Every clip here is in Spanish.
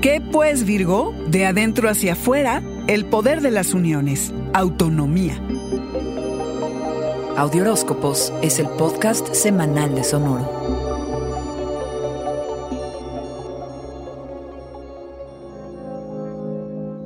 ¿Qué pues, Virgo? De adentro hacia afuera, el poder de las uniones, autonomía. Audioróscopos es el podcast semanal de Sonoro.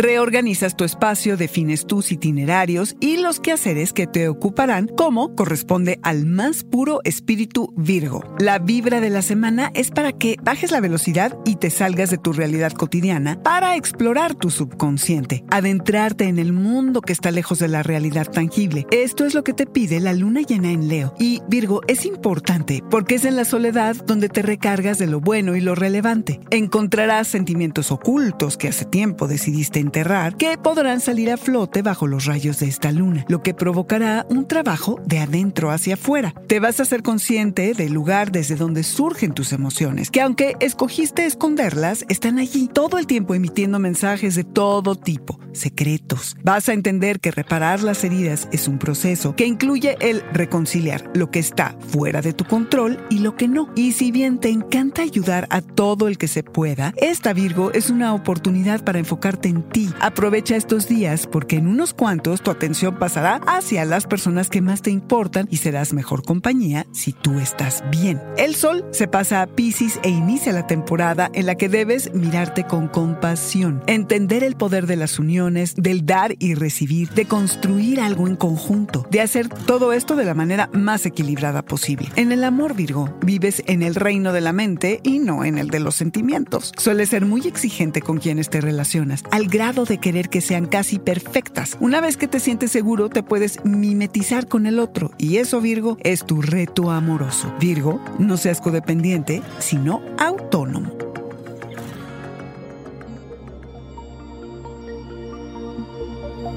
Reorganizas tu espacio, defines tus itinerarios y los quehaceres que te ocuparán como corresponde al más puro espíritu Virgo. La vibra de la semana es para que bajes la velocidad y te salgas de tu realidad cotidiana para explorar tu subconsciente, adentrarte en el mundo que está lejos de la realidad tangible. Esto es lo que te pide la luna llena en Leo. Y Virgo es importante porque es en la soledad donde te recargas de lo bueno y lo relevante. Encontrarás sentimientos ocultos que hace tiempo decidiste enterrar que podrán salir a flote bajo los rayos de esta luna, lo que provocará un trabajo de adentro hacia afuera. Te vas a ser consciente del lugar desde donde surgen tus emociones, que aunque escogiste esconderlas, están allí todo el tiempo emitiendo mensajes de todo tipo, secretos. Vas a entender que reparar las heridas es un proceso que incluye el reconciliar lo que está fuera de tu control y lo que no. Y si bien te encanta ayudar a todo el que se pueda, esta Virgo es una oportunidad para enfocarte en ti Aprovecha estos días porque en unos cuantos tu atención pasará hacia las personas que más te importan y serás mejor compañía si tú estás bien. El sol se pasa a Pisces e inicia la temporada en la que debes mirarte con compasión, entender el poder de las uniones, del dar y recibir, de construir algo en conjunto, de hacer todo esto de la manera más equilibrada posible. En el amor Virgo, vives en el reino de la mente y no en el de los sentimientos. Sueles ser muy exigente con quienes te relacionas, al de querer que sean casi perfectas. Una vez que te sientes seguro, te puedes mimetizar con el otro y eso, Virgo, es tu reto amoroso. Virgo, no seas codependiente, sino autónomo.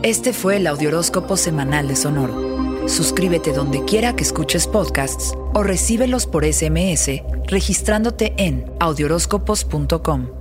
Este fue el Audioróscopo Semanal de Sonoro. Suscríbete donde quiera que escuches podcasts o recíbelos por SMS registrándote en audioróscopos.com.